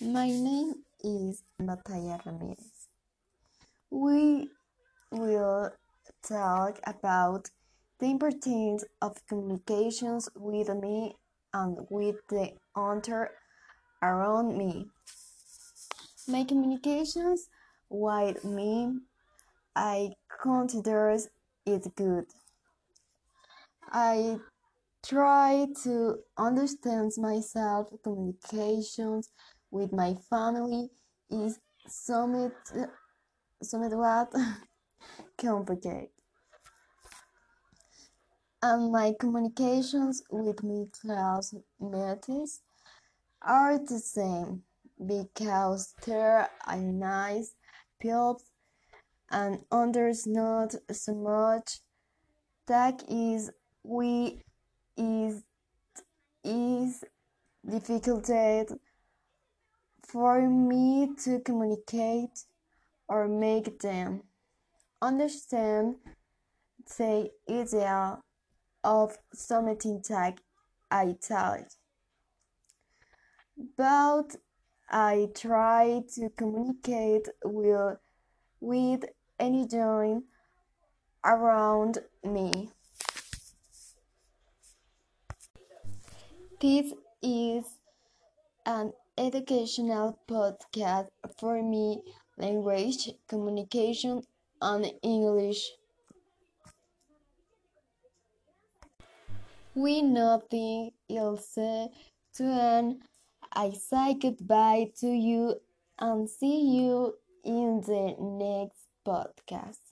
My name is Batalla Ramirez. We will talk about the importance of communications with me and with the other around me. My communications with me, I consider it good. I try to understand myself. Communications with my family is somewhat, somewhat what complicated. And my communications with my classmates are the same because there are nice people and others not so much. That is we is is difficult for me to communicate or make them understand the idea of something that I. But I try to communicate with, with anyone around me. This is an educational podcast for me language communication and English. We nothing else to end. I say goodbye to you and see you in the next podcast.